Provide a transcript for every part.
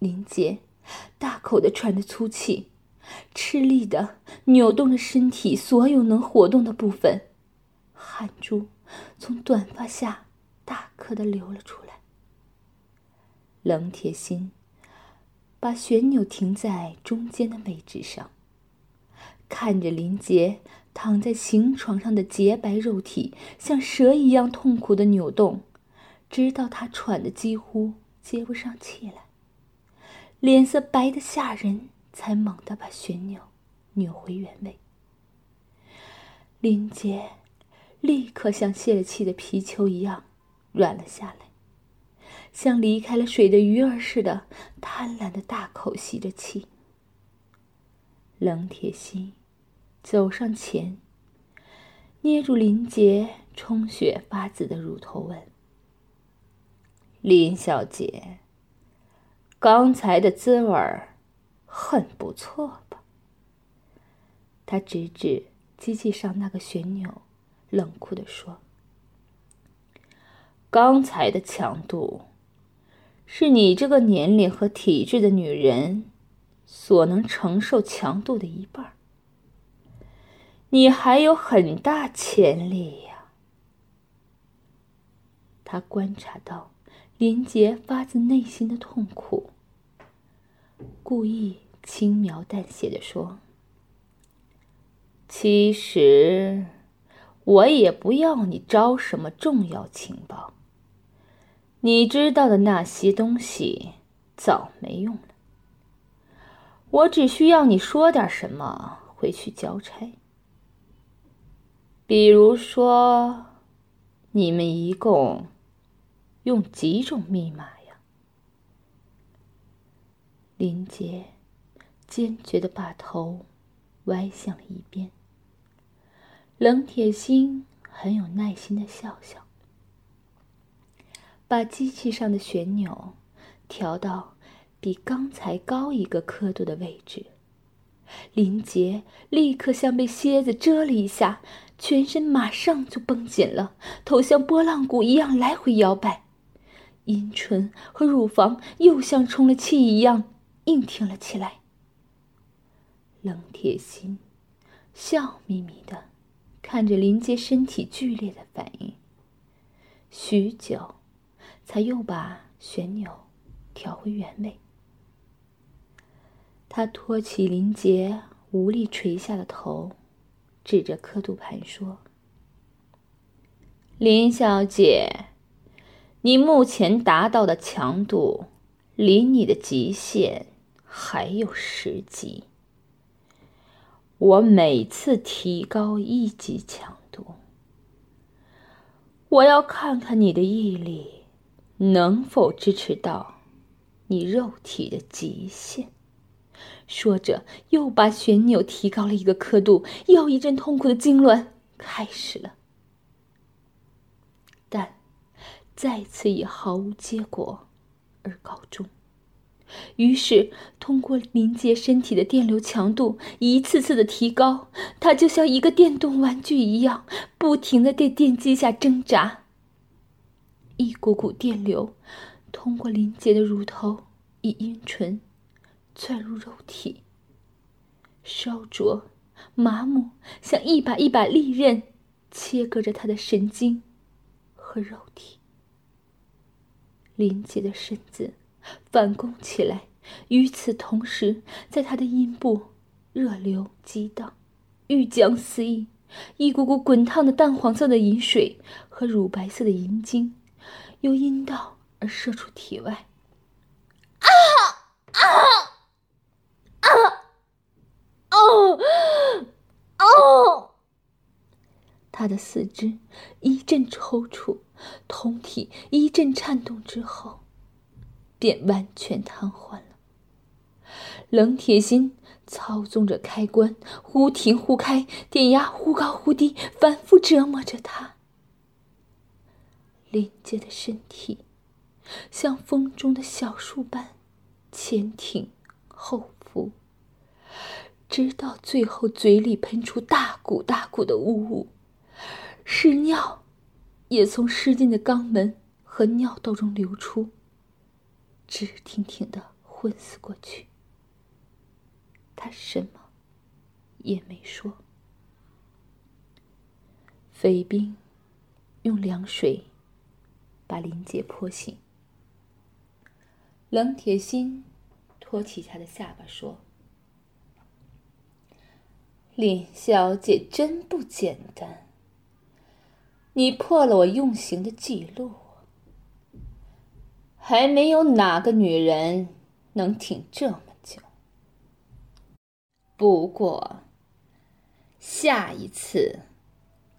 林杰大口的喘着粗气，吃力的扭动着身体所有能活动的部分，汗珠从短发下大颗的流了出来。冷铁心把旋钮停在中间的位置上，看着林杰躺在行床上的洁白肉体像蛇一样痛苦的扭动，直到他喘的几乎接不上气来。脸色白的吓人，才猛地把旋钮扭回原位。林杰立刻像泄了气的皮球一样软了下来，像离开了水的鱼儿似的，贪婪的大口吸着气。冷铁心走上前，捏住林杰充血发紫的乳头，问：“林小姐。”刚才的滋味儿很不错吧？他指指机器上那个旋钮，冷酷地说：“刚才的强度，是你这个年龄和体质的女人所能承受强度的一半。你还有很大潜力呀。”他观察到。林杰发自内心的痛苦，故意轻描淡写的说：“其实，我也不要你招什么重要情报。你知道的那些东西早没用了。我只需要你说点什么回去交差。比如说，你们一共……”用几种密码呀？林杰坚决的把头歪向了一边。冷铁心很有耐心的笑笑，把机器上的旋钮调到比刚才高一个刻度的位置。林杰立刻像被蝎子蛰了一下，全身马上就绷紧了，头像拨浪鼓一样来回摇摆。阴唇和乳房又像充了气一样硬挺了起来。冷铁心笑眯眯的看着林杰身体剧烈的反应，许久，才又把旋钮调回原位。他托起林杰无力垂下的头，指着刻度盘说：“林小姐。”你目前达到的强度，离你的极限还有十级。我每次提高一级强度，我要看看你的毅力能否支持到你肉体的极限。说着，又把旋钮提高了一个刻度，又一阵痛苦的痉挛开始了。再次以毫无结果而告终。于是，通过林杰身体的电流强度一次次的提高，他就像一个电动玩具一样，不停的在电击下挣扎。一股股电流通过林杰的乳头与阴唇钻入肉体，烧灼、麻木，像一把一把利刃，切割着他的神经和肉体。林杰的身子反弓起来，与此同时，在他的阴部热流激荡，欲将四溢，一股股滚烫的淡黄色的饮水和乳白色的银精，由阴道而射出体外。啊啊啊！哦哦！他的四肢一阵抽搐。通体一阵颤动之后，便完全瘫痪了。冷铁心操纵着开关，忽停忽开，电压忽高忽低，反复折磨着他。林杰的身体像风中的小树般前挺后伏，直到最后嘴里喷出大股大股的雾，是尿。也从失禁的肛门和尿道中流出，直挺挺的昏死过去。他什么也没说。匪兵用凉水把林杰泼醒。冷铁心托起他的下巴说：“林小姐真不简单，你破了我用刑的记录。还没有哪个女人能挺这么久。不过，下一次。”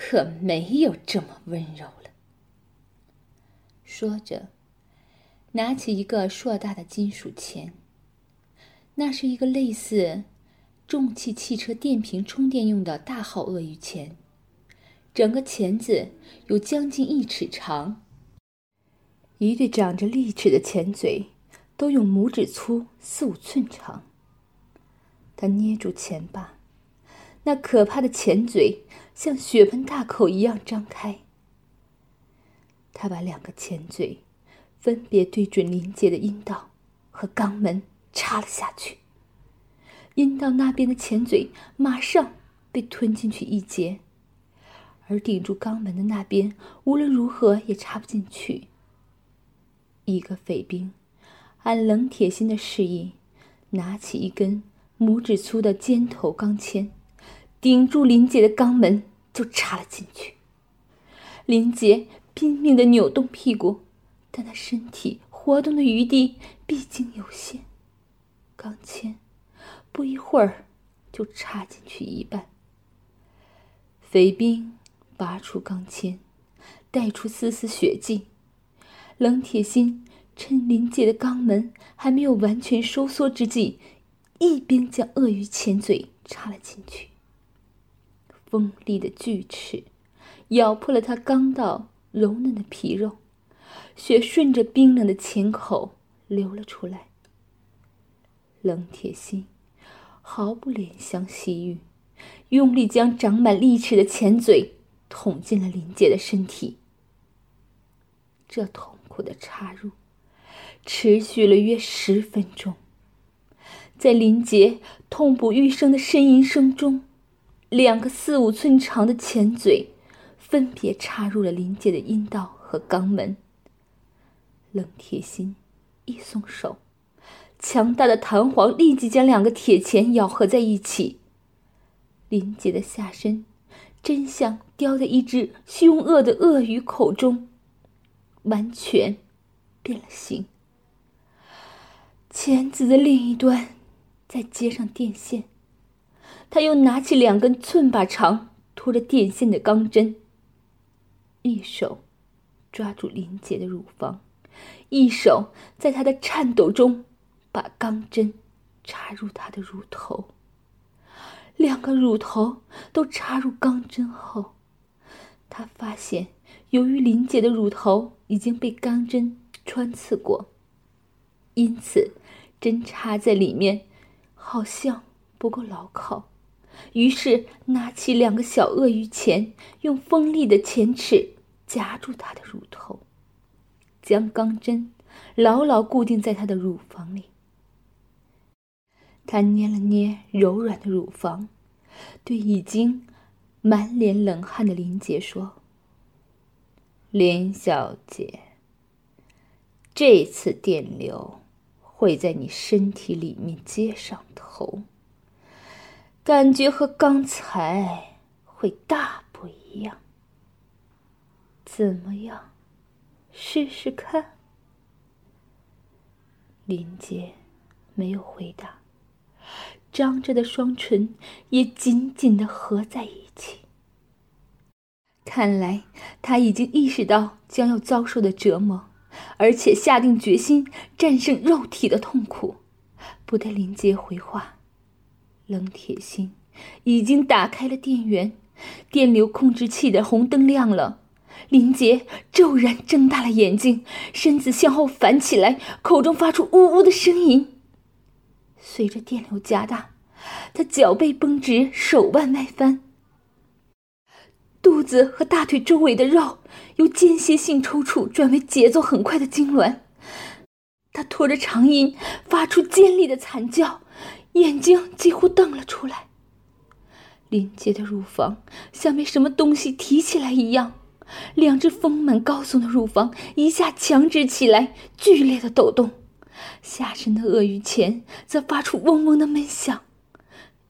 可没有这么温柔了。说着，拿起一个硕大的金属钳。那是一个类似重汽汽车电瓶充电用的大号鳄鱼钳，整个钳子有将近一尺长，一对长着利齿的钳嘴都有拇指粗、四五寸长。他捏住钳把。那可怕的钳嘴像血盆大口一样张开。他把两个钳嘴分别对准林杰的阴道和肛门插了下去。阴道那边的钳嘴马上被吞进去一截，而顶住肛门的那边无论如何也插不进去。一个匪兵按冷铁心的示意，拿起一根拇指粗的尖头钢钎。顶住林杰的肛门就插了进去。林杰拼命的扭动屁股，但他身体活动的余地毕竟有限。钢钎不一会儿就插进去一半。匪兵拔出钢钎，带出丝丝血迹。冷铁心趁林界的肛门还没有完全收缩之际，一边将鳄鱼前嘴插了进去。锋利的锯齿咬破了他刚到柔嫩的皮肉，血顺着冰冷的钳口流了出来。冷铁心毫不怜香惜玉，用力将长满利齿的前嘴捅进了林杰的身体。这痛苦的插入持续了约十分钟，在林杰痛不欲生的呻吟声中。两个四五寸长的钳嘴，分别插入了林杰的阴道和肛门。冷铁心一松手，强大的弹簧立即将两个铁钳咬合在一起。林杰的下身真像叼在一只凶恶的鳄鱼口中，完全变了形。钳子的另一端，再接上电线。他又拿起两根寸把长、拖着电线的钢针，一手抓住林杰的乳房，一手在他的颤抖中把钢针插入他的乳头。两个乳头都插入钢针后，他发现，由于林杰的乳头已经被钢针穿刺过，因此针插在里面好像不够牢靠。于是，拿起两个小鳄鱼钳，用锋利的钳齿夹住她的乳头，将钢针牢牢固定在她的乳房里。他捏了捏柔软的乳房，对已经满脸冷汗的林杰说：“林小姐，这次电流会在你身体里面接上头。”感觉和刚才会大不一样。怎么样？试试看。林杰没有回答，张着的双唇也紧紧的合在一起。看来他已经意识到将要遭受的折磨，而且下定决心战胜肉体的痛苦。不待林杰回话。冷铁心已经打开了电源，电流控制器的红灯亮了。林杰骤然睁大了眼睛，身子向后反起来，口中发出呜呜的声音。随着电流加大，他脚背绷直，手腕外翻，肚子和大腿周围的肉由间歇性抽搐转为节奏很快的痉挛。他拖着长音，发出尖利的惨叫，眼睛几乎瞪了出来。林杰的乳房像被什么东西提起来一样，两只丰满高耸的乳房一下强直起来，剧烈的抖动。下身的鳄鱼钳则发出嗡嗡的闷响，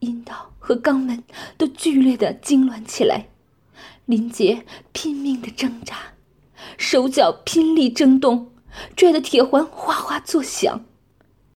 阴道和肛门都剧烈的痉挛起来。林杰拼命的挣扎，手脚拼力挣动，拽的铁环哗哗作响。